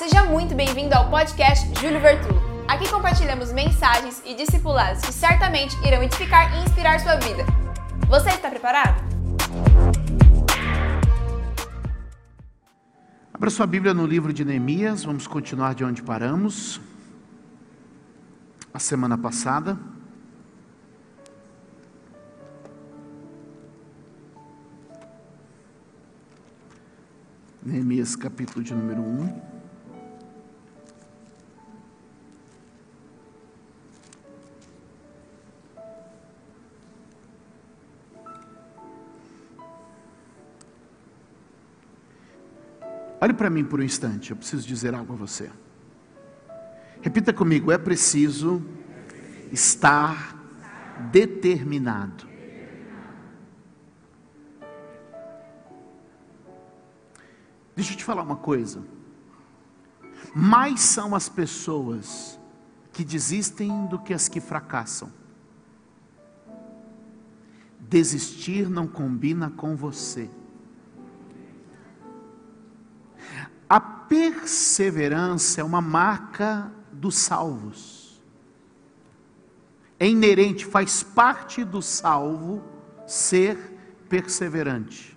seja muito bem-vindo ao podcast Júlio Vertulo. Aqui compartilhamos mensagens e discipulados que certamente irão edificar e inspirar sua vida. Você está preparado? Abra sua Bíblia no livro de Neemias, vamos continuar de onde paramos. A semana passada. Neemias capítulo de número 1. Olhe para mim por um instante, eu preciso dizer algo a você. Repita comigo: é preciso estar determinado. Deixa eu te falar uma coisa. Mais são as pessoas que desistem do que as que fracassam. Desistir não combina com você. Perseverança é uma marca dos salvos. É inerente, faz parte do salvo ser perseverante.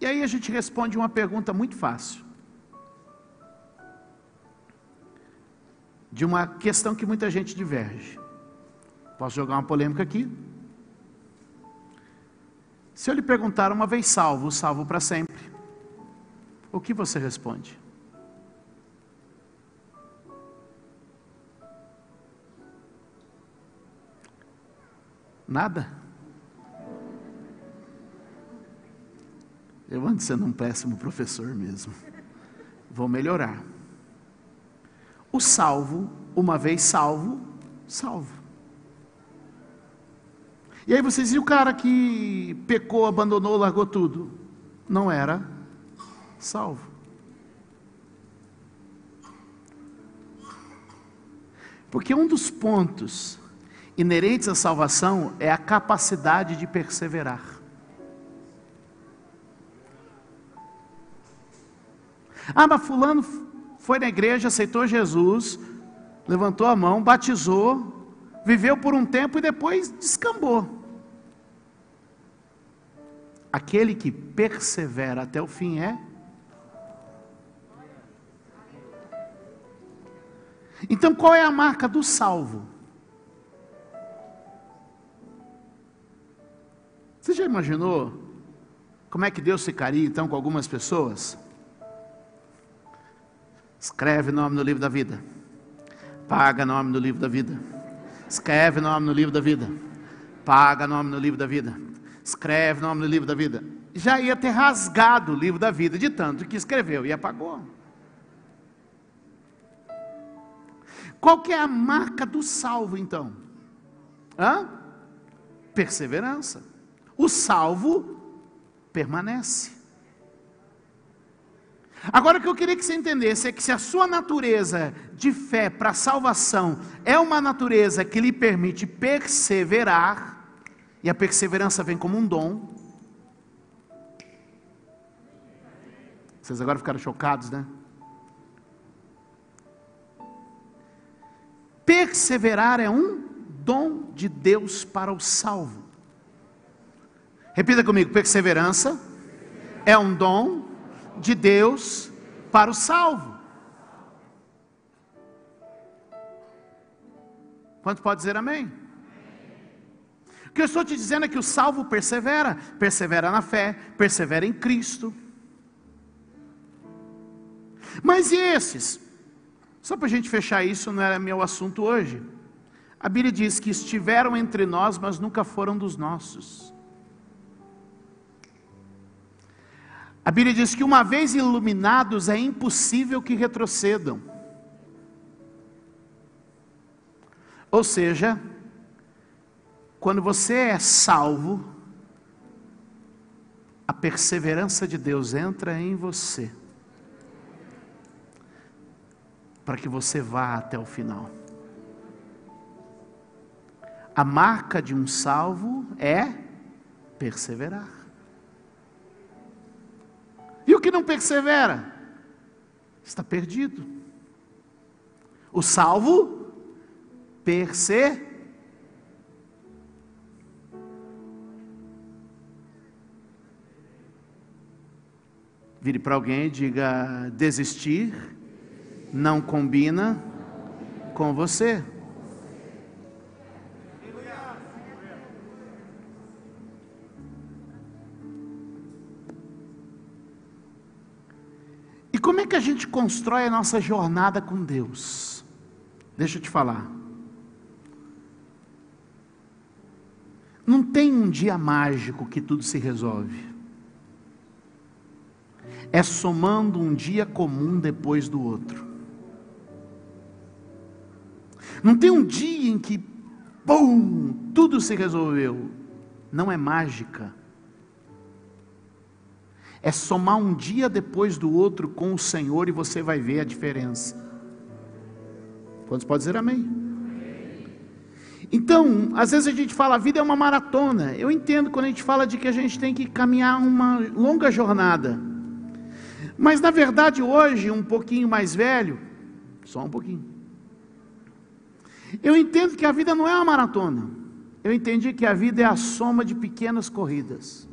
E aí a gente responde uma pergunta muito fácil. De uma questão que muita gente diverge. Posso jogar uma polêmica aqui? Se eu lhe perguntar uma vez salvo, salvo para sempre, o que você responde? Nada? Eu ando sendo um péssimo professor mesmo. Vou melhorar. O salvo, uma vez salvo, salvo. E aí vocês e o cara que pecou, abandonou, largou tudo, não era salvo. Porque um dos pontos inerentes à salvação é a capacidade de perseverar. Ah, mas fulano foi na igreja, aceitou Jesus, levantou a mão, batizou, viveu por um tempo e depois descambou. Aquele que persevera até o fim é. Então qual é a marca do salvo? Você já imaginou como é que Deus ficaria então com algumas pessoas? Escreve nome no livro da vida. Paga nome no livro da vida. Escreve nome no livro da vida. Paga nome no livro da vida escreve o nome no livro da vida. Já ia ter rasgado o livro da vida de tanto que escreveu e apagou. Qual que é a marca do salvo então? Hã? Perseverança. O salvo permanece. Agora o que eu queria que você entendesse é que se a sua natureza de fé para salvação é uma natureza que lhe permite perseverar, e a perseverança vem como um dom. Vocês agora ficaram chocados, né? Perseverar é um dom de Deus para o salvo. Repita comigo: perseverança é um dom de Deus para o salvo. Quanto pode dizer amém? Que eu estou te dizendo é que o salvo persevera, persevera na fé, persevera em Cristo. Mas e esses? Só para a gente fechar isso, não era meu assunto hoje. A Bíblia diz que estiveram entre nós, mas nunca foram dos nossos. A Bíblia diz que uma vez iluminados é impossível que retrocedam. Ou seja, quando você é salvo, a perseverança de Deus entra em você, para que você vá até o final. A marca de um salvo é perseverar. que não persevera está perdido. O salvo persevera. Vire para alguém e diga: desistir não combina com você. E como é que a gente constrói a nossa jornada com Deus? Deixa eu te falar. Não tem um dia mágico que tudo se resolve é somando um dia comum depois do outro. Não tem um dia em que, pum, tudo se resolveu. Não é mágica. É somar um dia depois do outro com o Senhor e você vai ver a diferença. Quantos podem dizer amém? Então, às vezes a gente fala, a vida é uma maratona. Eu entendo quando a gente fala de que a gente tem que caminhar uma longa jornada. Mas na verdade, hoje, um pouquinho mais velho, só um pouquinho, eu entendo que a vida não é uma maratona. Eu entendi que a vida é a soma de pequenas corridas.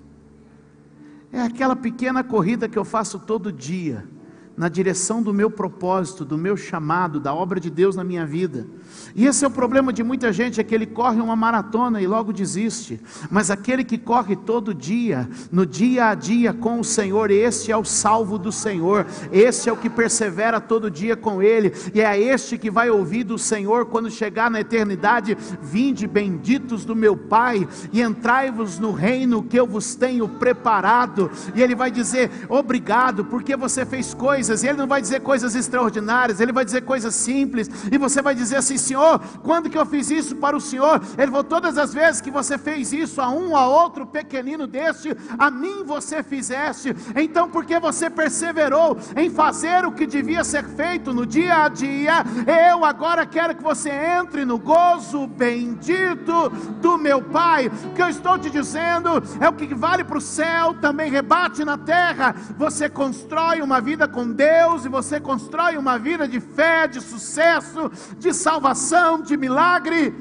É aquela pequena corrida que eu faço todo dia na direção do meu propósito, do meu chamado, da obra de Deus na minha vida. E esse é o problema de muita gente, é que ele corre uma maratona e logo desiste. Mas aquele que corre todo dia, no dia a dia com o Senhor, este é o salvo do Senhor, este é o que persevera todo dia com ele, e é este que vai ouvir do Senhor quando chegar na eternidade: Vinde benditos do meu Pai, e entrai-vos no reino que eu vos tenho preparado. E ele vai dizer: Obrigado, porque você fez coisas coisas, e Ele não vai dizer coisas extraordinárias, Ele vai dizer coisas simples, e você vai dizer assim: Senhor, quando que eu fiz isso para o Senhor? Ele falou: todas as vezes que você fez isso a um, a outro pequenino deste, a mim você fizeste, então porque você perseverou em fazer o que devia ser feito no dia a dia, eu agora quero que você entre no gozo bendito do meu Pai. O que eu estou te dizendo é o que vale para o céu, também rebate na terra. Você constrói uma vida com Deus e você constrói uma vida de fé, de sucesso, de salvação, de milagre,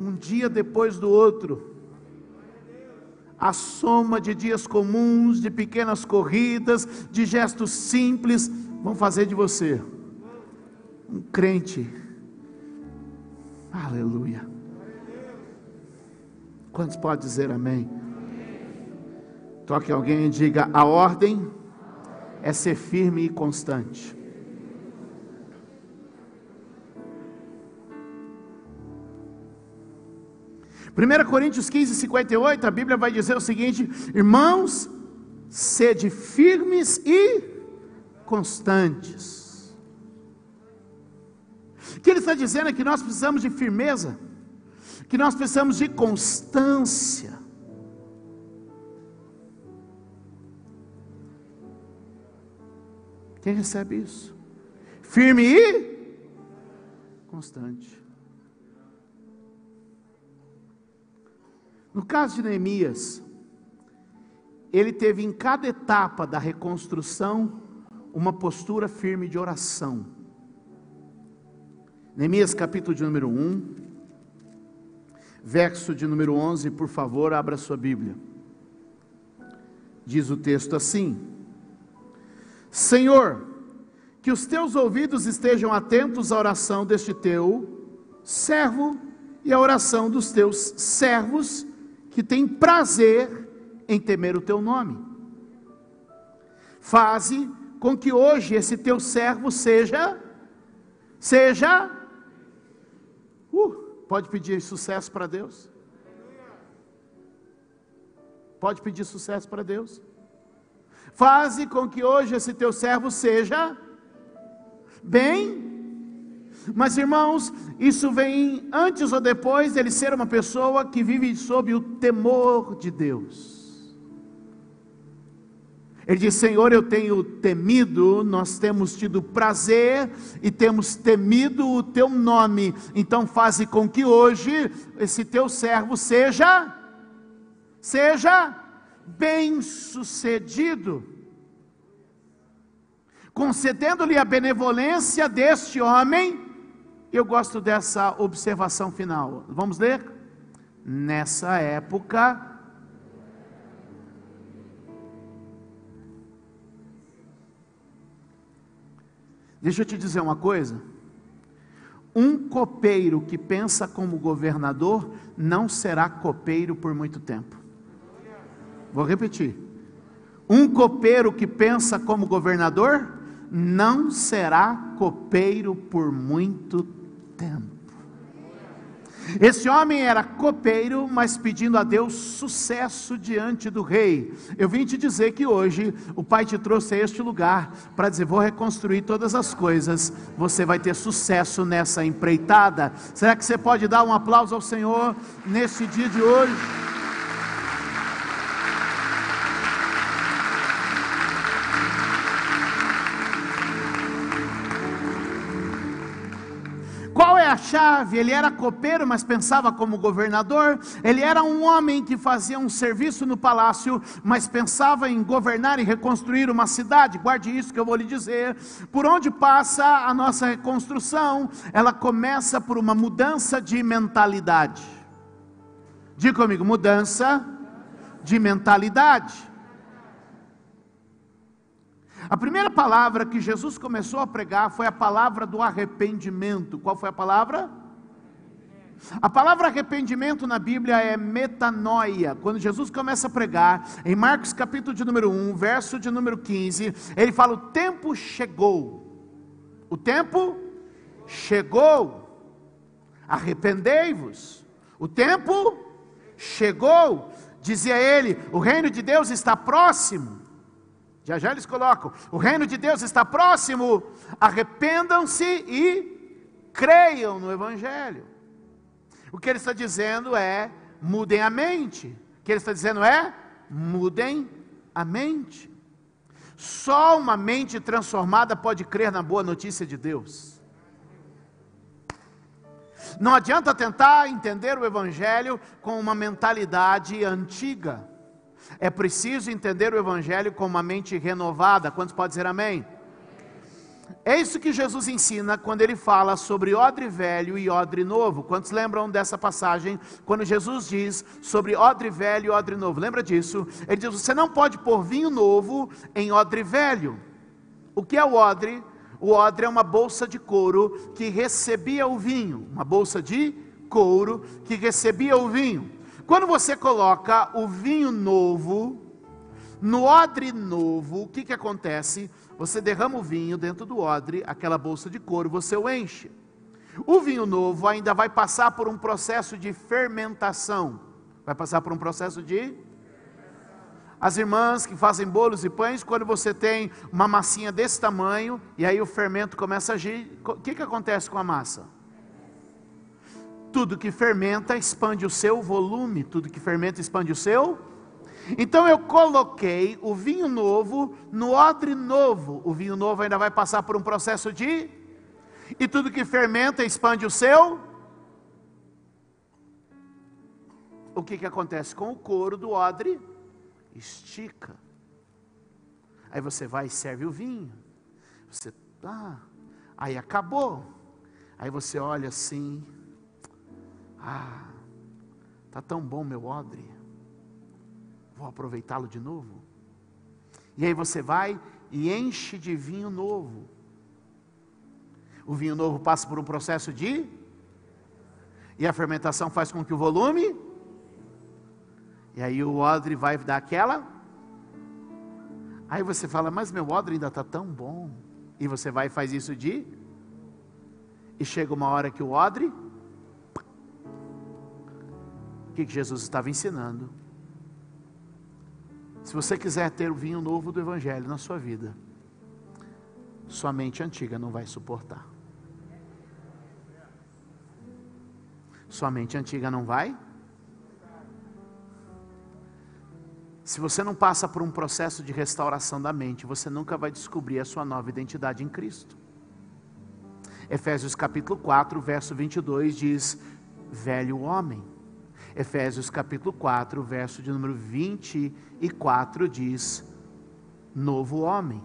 um dia depois do outro. A soma de dias comuns, de pequenas corridas, de gestos simples, vão fazer de você um crente. Aleluia. Quantos podem dizer amém? Toque alguém e diga: a ordem é ser firme e constante. Primeira Coríntios 15, 58, a Bíblia vai dizer o seguinte: irmãos, sede firmes e constantes. O que ele está dizendo é que nós precisamos de firmeza, que nós precisamos de constância. Quem recebe isso? Firme e constante. No caso de Neemias, ele teve em cada etapa da reconstrução uma postura firme de oração. Neemias capítulo de número 1, verso de número 11, por favor, abra sua Bíblia. Diz o texto assim: Senhor, que os teus ouvidos estejam atentos à oração deste teu servo e à oração dos teus servos que têm prazer em temer o teu nome. Faze com que hoje esse teu servo seja, seja, uh, pode pedir sucesso para Deus? Pode pedir sucesso para Deus? Faze com que hoje esse teu servo seja bem. Mas irmãos, isso vem antes ou depois dele ser uma pessoa que vive sob o temor de Deus. Ele diz: Senhor, eu tenho temido, nós temos tido prazer e temos temido o teu nome, então faze com que hoje esse teu servo seja, seja bem-sucedido. concedendo-lhe a benevolência deste homem. Eu gosto dessa observação final. Vamos ler? Nessa época, Deixa eu te dizer uma coisa. Um copeiro que pensa como governador não será copeiro por muito tempo. Vou repetir. Um copeiro que pensa como governador não será copeiro por muito tempo. Esse homem era copeiro, mas pedindo a Deus sucesso diante do rei. Eu vim te dizer que hoje o Pai te trouxe a este lugar para dizer: vou reconstruir todas as coisas, você vai ter sucesso nessa empreitada. Será que você pode dar um aplauso ao Senhor nesse dia de hoje? Chave, ele era copeiro, mas pensava como governador. Ele era um homem que fazia um serviço no palácio, mas pensava em governar e reconstruir uma cidade. Guarde isso que eu vou lhe dizer. Por onde passa a nossa reconstrução? Ela começa por uma mudança de mentalidade. Diga comigo, mudança de mentalidade. A primeira palavra que Jesus começou a pregar foi a palavra do arrependimento. Qual foi a palavra? A palavra arrependimento na Bíblia é metanoia. Quando Jesus começa a pregar, em Marcos capítulo de número 1, verso de número 15, ele fala: O tempo chegou. O tempo chegou. Arrependei-vos. O tempo chegou. Dizia ele: O reino de Deus está próximo. Já já eles colocam: o reino de Deus está próximo, arrependam-se e creiam no Evangelho. O que ele está dizendo é: mudem a mente. O que ele está dizendo é: mudem a mente. Só uma mente transformada pode crer na boa notícia de Deus. Não adianta tentar entender o Evangelho com uma mentalidade antiga. É preciso entender o Evangelho com uma mente renovada. Quantos podem dizer amém? É isso que Jesus ensina quando ele fala sobre odre velho e odre novo. Quantos lembram dessa passagem? Quando Jesus diz sobre odre velho e odre novo. Lembra disso? Ele diz: Você não pode pôr vinho novo em odre velho. O que é o odre? O odre é uma bolsa de couro que recebia o vinho. Uma bolsa de couro que recebia o vinho. Quando você coloca o vinho novo no odre novo, o que, que acontece? Você derrama o vinho dentro do odre, aquela bolsa de couro, você o enche. O vinho novo ainda vai passar por um processo de fermentação. Vai passar por um processo de. As irmãs que fazem bolos e pães, quando você tem uma massinha desse tamanho, e aí o fermento começa a agir, o que, que acontece com a massa? Tudo que fermenta expande o seu volume, tudo que fermenta expande o seu. Então eu coloquei o vinho novo no odre novo. O vinho novo ainda vai passar por um processo de. E tudo que fermenta expande o seu. O que, que acontece com o couro do odre? Estica. Aí você vai e serve o vinho. Você, ah, aí acabou. Aí você olha assim, ah, tá tão bom meu odre. Vou aproveitá-lo de novo. E aí você vai e enche de vinho novo. O vinho novo passa por um processo de e a fermentação faz com que o volume e aí o odre vai dar aquela Aí você fala, mas meu odre ainda está tão bom. E você vai e faz isso de. E chega uma hora que o odre que Jesus estava ensinando. Se você quiser ter o vinho novo do Evangelho na sua vida, sua mente antiga não vai suportar. Sua mente antiga não vai? Se você não passa por um processo de restauração da mente, você nunca vai descobrir a sua nova identidade em Cristo. Efésios capítulo 4, verso 22 diz: Velho homem Efésios capítulo 4, verso de número 24 diz: Novo homem.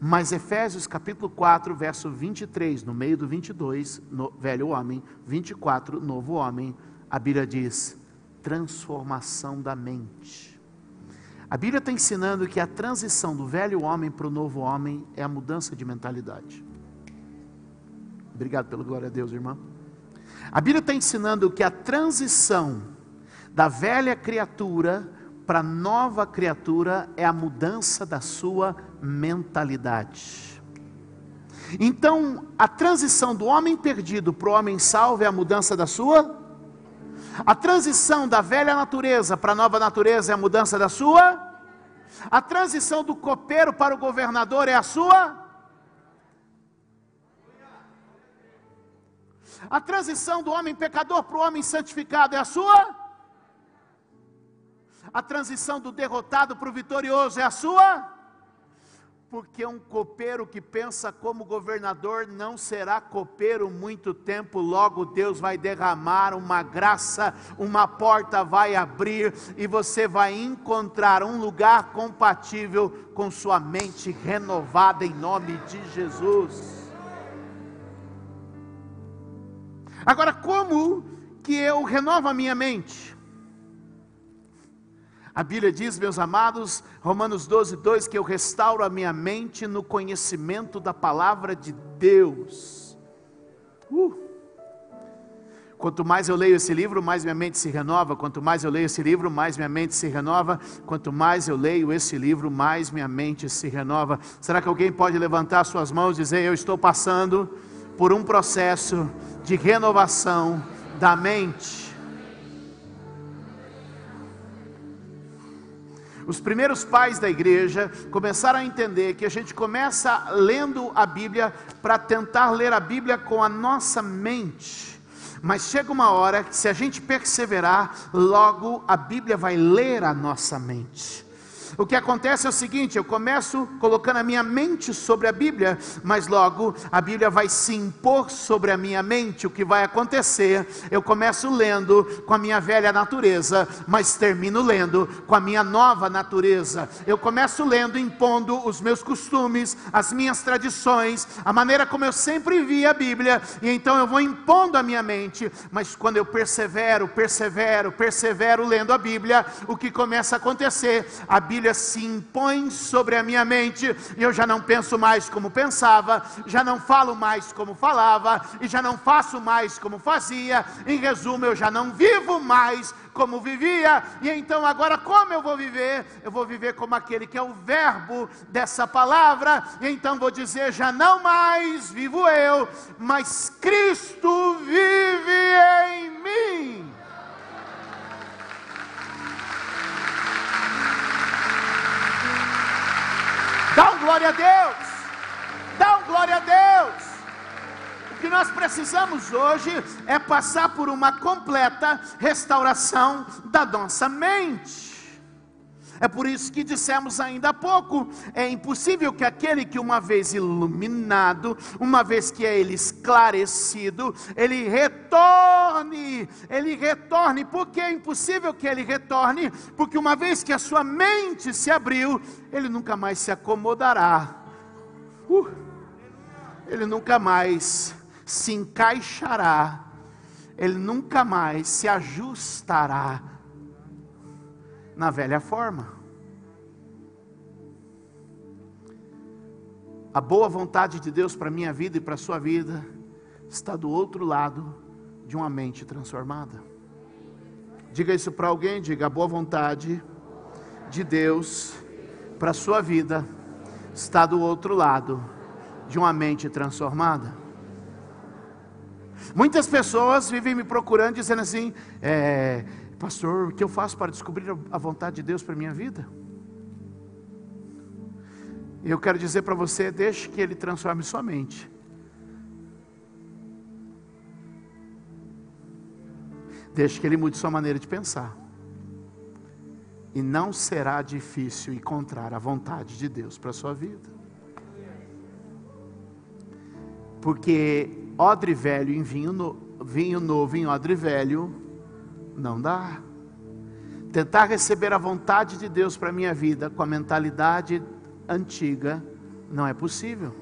Mas Efésios capítulo 4, verso 23, no meio do 22, no, velho homem, 24, novo homem, a Bíblia diz: transformação da mente. A Bíblia está ensinando que a transição do velho homem para o novo homem é a mudança de mentalidade. Obrigado pelo glória a Deus, irmão. A Bíblia está ensinando que a transição da velha criatura para a nova criatura é a mudança da sua mentalidade. Então, a transição do homem perdido para o homem salvo é a mudança da sua. A transição da velha natureza para a nova natureza é a mudança da sua. A transição do copeiro para o governador é a sua. A transição do homem pecador para o homem santificado é a sua? A transição do derrotado para o vitorioso é a sua? Porque um copeiro que pensa como governador não será copeiro muito tempo, logo Deus vai derramar uma graça, uma porta vai abrir e você vai encontrar um lugar compatível com sua mente renovada em nome de Jesus. Agora, como que eu renovo a minha mente? A Bíblia diz, meus amados, Romanos 12, 2, que eu restauro a minha mente no conhecimento da palavra de Deus. Uh. Quanto mais eu leio esse livro, mais minha mente se renova. Quanto mais eu leio esse livro, mais minha mente se renova. Quanto mais eu leio esse livro, mais minha mente se renova. Será que alguém pode levantar suas mãos e dizer: Eu estou passando por um processo de renovação da mente. Os primeiros pais da igreja começaram a entender que a gente começa lendo a Bíblia para tentar ler a Bíblia com a nossa mente. Mas chega uma hora que, se a gente perseverar, logo a Bíblia vai ler a nossa mente. O que acontece é o seguinte: eu começo colocando a minha mente sobre a Bíblia, mas logo a Bíblia vai se impor sobre a minha mente. O que vai acontecer? Eu começo lendo com a minha velha natureza, mas termino lendo com a minha nova natureza. Eu começo lendo impondo os meus costumes, as minhas tradições, a maneira como eu sempre vi a Bíblia, e então eu vou impondo a minha mente, mas quando eu persevero, persevero, persevero lendo a Bíblia, o que começa a acontecer? A Bíblia Bíblia se impõe sobre a minha mente, e eu já não penso mais como pensava, já não falo mais como falava, e já não faço mais como fazia. Em resumo, eu já não vivo mais como vivia, e então agora como eu vou viver? Eu vou viver como aquele que é o verbo dessa palavra, e então vou dizer: já não mais vivo eu, mas Cristo vive em mim. Glória a Deus. Dá um glória a Deus. O que nós precisamos hoje é passar por uma completa restauração da nossa mente. É por isso que dissemos ainda há pouco: é impossível que aquele que, uma vez iluminado, uma vez que é ele esclarecido, ele retorne, ele retorne. Por que é impossível que ele retorne? Porque uma vez que a sua mente se abriu, ele nunca mais se acomodará, uh, ele nunca mais se encaixará, ele nunca mais se ajustará na velha forma. A boa vontade de Deus para a minha vida e para a sua vida está do outro lado de uma mente transformada. Diga isso para alguém, diga a boa vontade de Deus para a sua vida está do outro lado de uma mente transformada. Muitas pessoas vivem me procurando dizendo assim: é, Pastor, o que eu faço para descobrir a vontade de Deus para a minha vida? Eu quero dizer para você: deixe que Ele transforme sua mente. Deixe que Ele mude sua maneira de pensar. E não será difícil encontrar a vontade de Deus para a sua vida. Porque odre velho em vinho, no, vinho novo em odre velho não dá. Tentar receber a vontade de Deus para a minha vida com a mentalidade antiga Não é possível.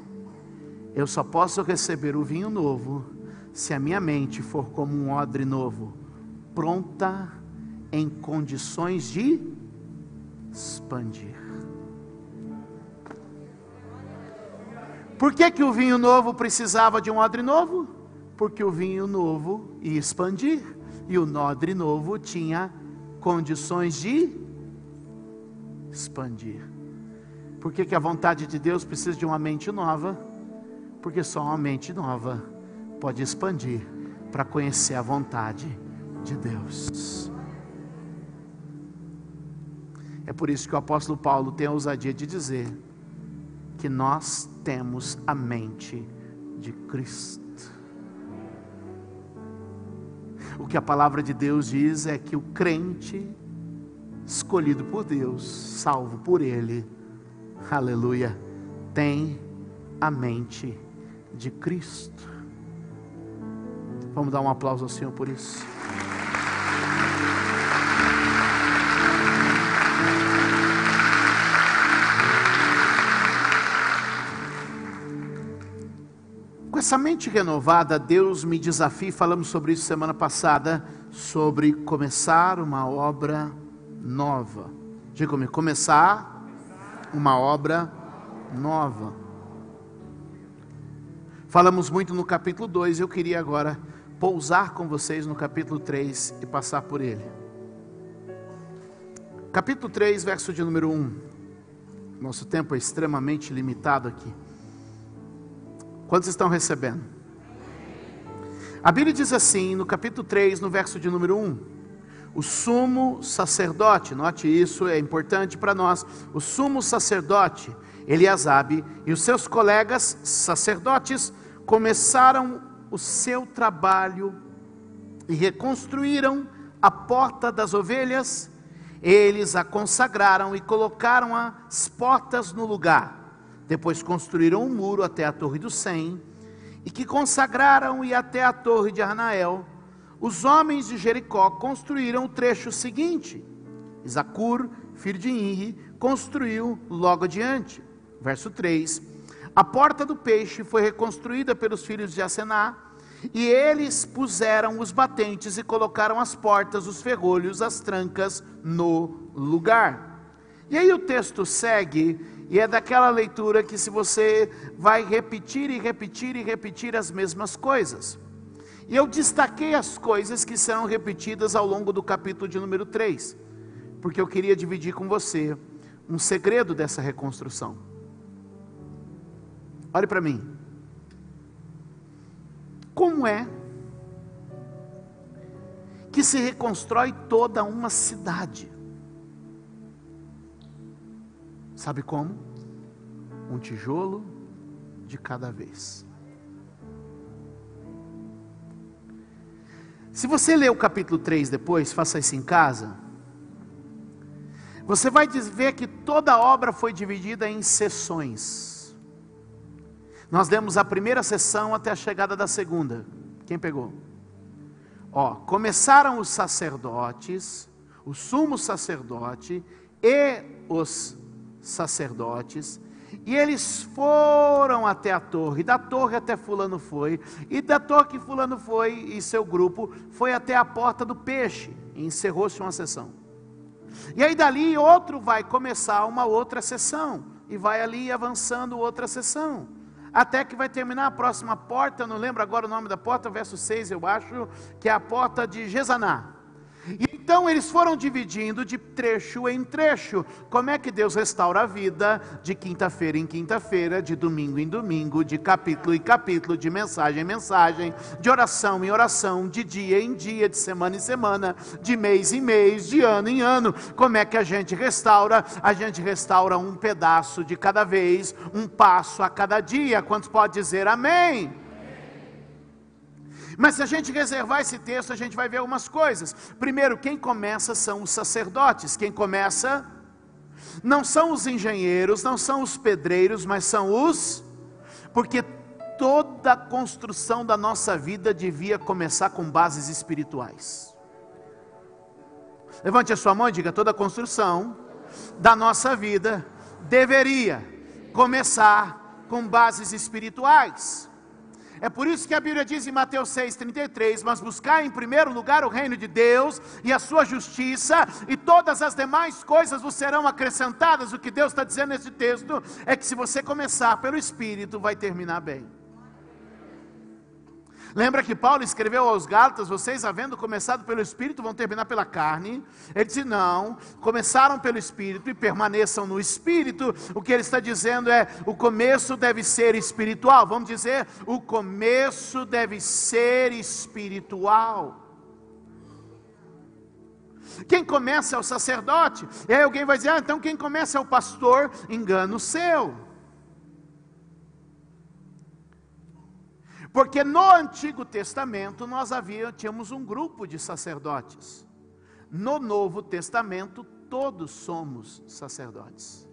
Eu só posso receber o vinho novo se a minha mente for como um odre novo, pronta em condições de expandir. Por que, que o vinho novo precisava de um odre novo? Porque o vinho novo ia expandir e o odre novo tinha condições de expandir. Por que, que a vontade de Deus precisa de uma mente nova? Porque só uma mente nova pode expandir para conhecer a vontade de Deus. É por isso que o apóstolo Paulo tem a ousadia de dizer que nós temos a mente de Cristo. O que a palavra de Deus diz é que o crente, escolhido por Deus, salvo por Ele, aleluia, tem a mente de Cristo. Vamos dar um aplauso ao Senhor por isso. Essa mente renovada, Deus me desafia, falamos sobre isso semana passada, sobre começar uma obra nova. Diga comigo, começar uma obra nova. Falamos muito no capítulo 2, eu queria agora pousar com vocês no capítulo 3 e passar por ele. Capítulo 3, verso de número 1. Nosso tempo é extremamente limitado aqui. Quantos estão recebendo? A Bíblia diz assim, no capítulo 3, no verso de número 1: O sumo sacerdote, note isso, é importante para nós. O sumo sacerdote, Eliasabe, e os seus colegas sacerdotes começaram o seu trabalho e reconstruíram a porta das ovelhas. Eles a consagraram e colocaram as portas no lugar depois construíram um muro até a Torre do Sem, e que consagraram e até a Torre de Arnael. Os homens de Jericó construíram o trecho seguinte. Isacur, filho de Inri, construiu logo adiante. Verso 3. A porta do peixe foi reconstruída pelos filhos de Asená, e eles puseram os batentes e colocaram as portas, os ferrolhos, as trancas no lugar. E aí o texto segue e é daquela leitura que se você vai repetir e repetir e repetir as mesmas coisas. E eu destaquei as coisas que serão repetidas ao longo do capítulo de número 3, porque eu queria dividir com você um segredo dessa reconstrução. Olhe para mim. Como é que se reconstrói toda uma cidade? Sabe como? Um tijolo de cada vez. Se você ler o capítulo 3 depois, faça isso em casa. Você vai ver que toda a obra foi dividida em sessões. Nós demos a primeira sessão até a chegada da segunda. Quem pegou? Ó, começaram os sacerdotes, o sumo sacerdote e os sacerdotes, e eles foram até a torre, da torre até Fulano foi, e da torre que Fulano foi e seu grupo foi até a porta do peixe, e encerrou-se uma sessão. E aí dali outro vai começar uma outra sessão, e vai ali avançando outra sessão, até que vai terminar a próxima porta, não lembro agora o nome da porta, verso 6 eu acho, que é a porta de Gesaná. Então eles foram dividindo de trecho em trecho. Como é que Deus restaura a vida de quinta-feira em quinta-feira, de domingo em domingo, de capítulo em capítulo, de mensagem em mensagem, de oração em oração, de dia em dia, de semana em semana, de mês em mês, de ano em ano. Como é que a gente restaura? A gente restaura um pedaço de cada vez, um passo a cada dia. Quantos pode dizer amém? Mas se a gente reservar esse texto, a gente vai ver algumas coisas. Primeiro, quem começa são os sacerdotes. Quem começa não são os engenheiros, não são os pedreiros, mas são os. Porque toda a construção da nossa vida devia começar com bases espirituais. Levante a sua mão e diga: toda a construção da nossa vida deveria começar com bases espirituais. É por isso que a Bíblia diz em Mateus 6,33: Mas buscar em primeiro lugar o reino de Deus e a sua justiça, e todas as demais coisas vos serão acrescentadas. O que Deus está dizendo nesse texto é que se você começar pelo Espírito, vai terminar bem. Lembra que Paulo escreveu aos Gálatas: vocês, havendo começado pelo Espírito, vão terminar pela carne? Ele disse: não, começaram pelo Espírito e permaneçam no Espírito. O que ele está dizendo é: o começo deve ser espiritual. Vamos dizer, o começo deve ser espiritual. Quem começa é o sacerdote. E aí alguém vai dizer: ah, então quem começa é o pastor. Engano seu. Porque no Antigo Testamento nós havia, tínhamos um grupo de sacerdotes. No Novo Testamento todos somos sacerdotes.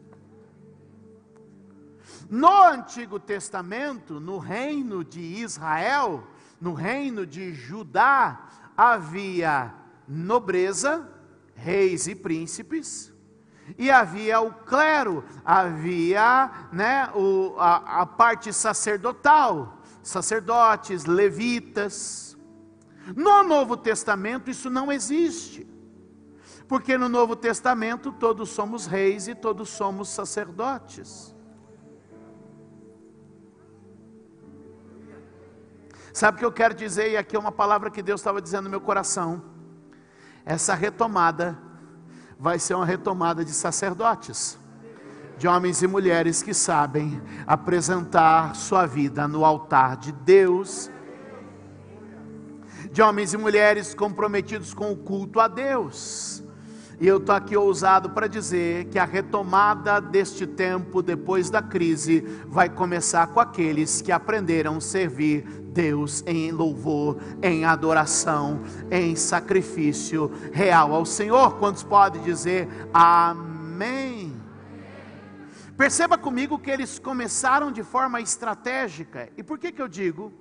No Antigo Testamento, no reino de Israel, no reino de Judá, havia nobreza, reis e príncipes, e havia o clero, havia né, o, a, a parte sacerdotal, sacerdotes, levitas. No Novo Testamento isso não existe. Porque no Novo Testamento todos somos reis e todos somos sacerdotes. Sabe o que eu quero dizer? E aqui é uma palavra que Deus estava dizendo no meu coração. Essa retomada vai ser uma retomada de sacerdotes de homens e mulheres que sabem apresentar sua vida no altar de Deus, de homens e mulheres comprometidos com o culto a Deus. E eu estou aqui ousado para dizer que a retomada deste tempo depois da crise vai começar com aqueles que aprenderam a servir Deus em louvor, em adoração, em sacrifício real ao Senhor. Quantos podem dizer amém? Perceba comigo que eles começaram de forma estratégica. E por que que eu digo?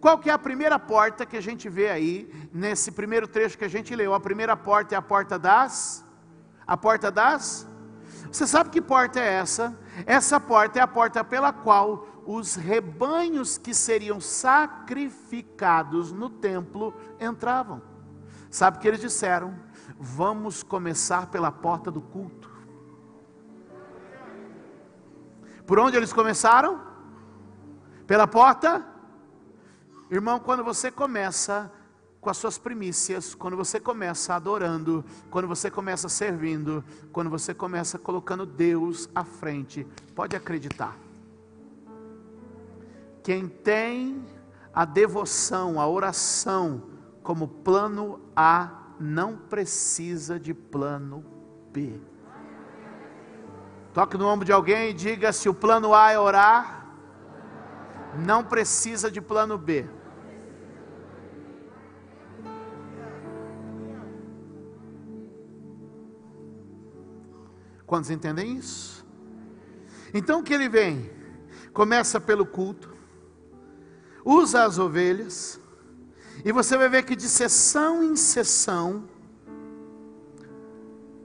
Qual que é a primeira porta que a gente vê aí nesse primeiro trecho que a gente leu? A primeira porta é a porta das a porta das Você sabe que porta é essa? Essa porta é a porta pela qual os rebanhos que seriam sacrificados no templo entravam. Sabe o que eles disseram? Vamos começar pela porta do culto. Por onde eles começaram? Pela porta? Irmão, quando você começa com as suas primícias, quando você começa adorando, quando você começa servindo, quando você começa colocando Deus à frente, pode acreditar. Quem tem a devoção, a oração como plano A, não precisa de plano B. Toque no ombro de alguém e diga: se o plano A é orar, não precisa de plano B. Quantos entendem isso? Então o que ele vem? Começa pelo culto, usa as ovelhas, e você vai ver que de sessão em sessão,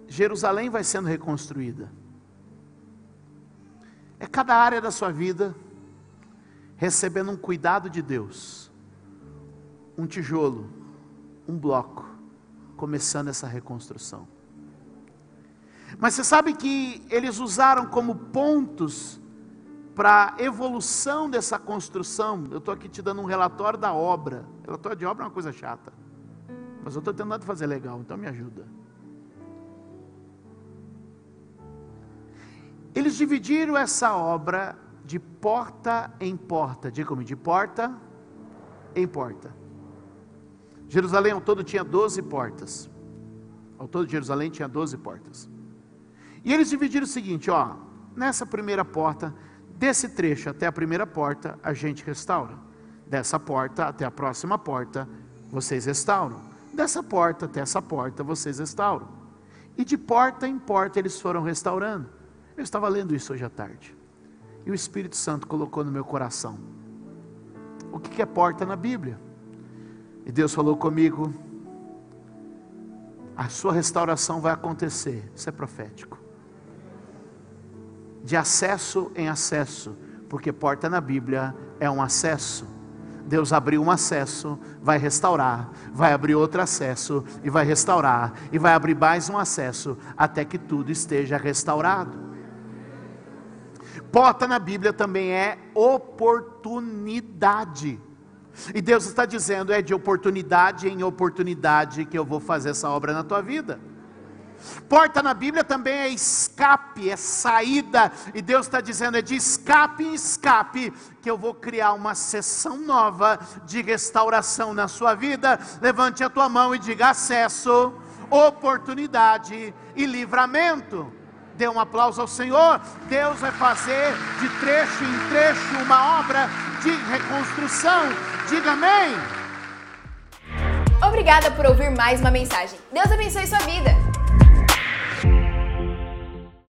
Jerusalém vai sendo reconstruída. É cada área da sua vida recebendo um cuidado de Deus. Um tijolo, um bloco, começando essa reconstrução. Mas você sabe que eles usaram como pontos para a evolução dessa construção. Eu estou aqui te dando um relatório da obra. Relatório de obra é uma coisa chata. Mas eu estou tentando fazer legal, então me ajuda. Eles dividiram essa obra de porta em porta. Diga como de porta em porta. Jerusalém ao todo tinha 12 portas. Ao todo Jerusalém tinha 12 portas. E eles dividiram o seguinte, ó, nessa primeira porta, desse trecho até a primeira porta, a gente restaura. Dessa porta até a próxima porta, vocês restauram. Dessa porta até essa porta, vocês restauram. E de porta em porta eles foram restaurando. Eu estava lendo isso hoje à tarde. E o Espírito Santo colocou no meu coração. O que é porta na Bíblia? E Deus falou comigo: a sua restauração vai acontecer. Isso é profético. de acesso em acesso, porque porta na Bíblia é um acesso. Deus abriu um acesso, vai restaurar, vai abrir outro acesso e vai restaurar, e vai abrir mais um acesso até que tudo esteja restaurado. Porta na Bíblia também é oportunidade. E Deus está dizendo: é de oportunidade em oportunidade que eu vou fazer essa obra na tua vida. Porta na Bíblia também é escape, é saída, e Deus está dizendo: é de escape em escape que eu vou criar uma sessão nova de restauração na sua vida. Levante a tua mão e diga: acesso, oportunidade e livramento. Dê um aplauso ao Senhor. Deus vai fazer de trecho em trecho uma obra de reconstrução. Diga amém. Obrigada por ouvir mais uma mensagem. Deus abençoe sua vida.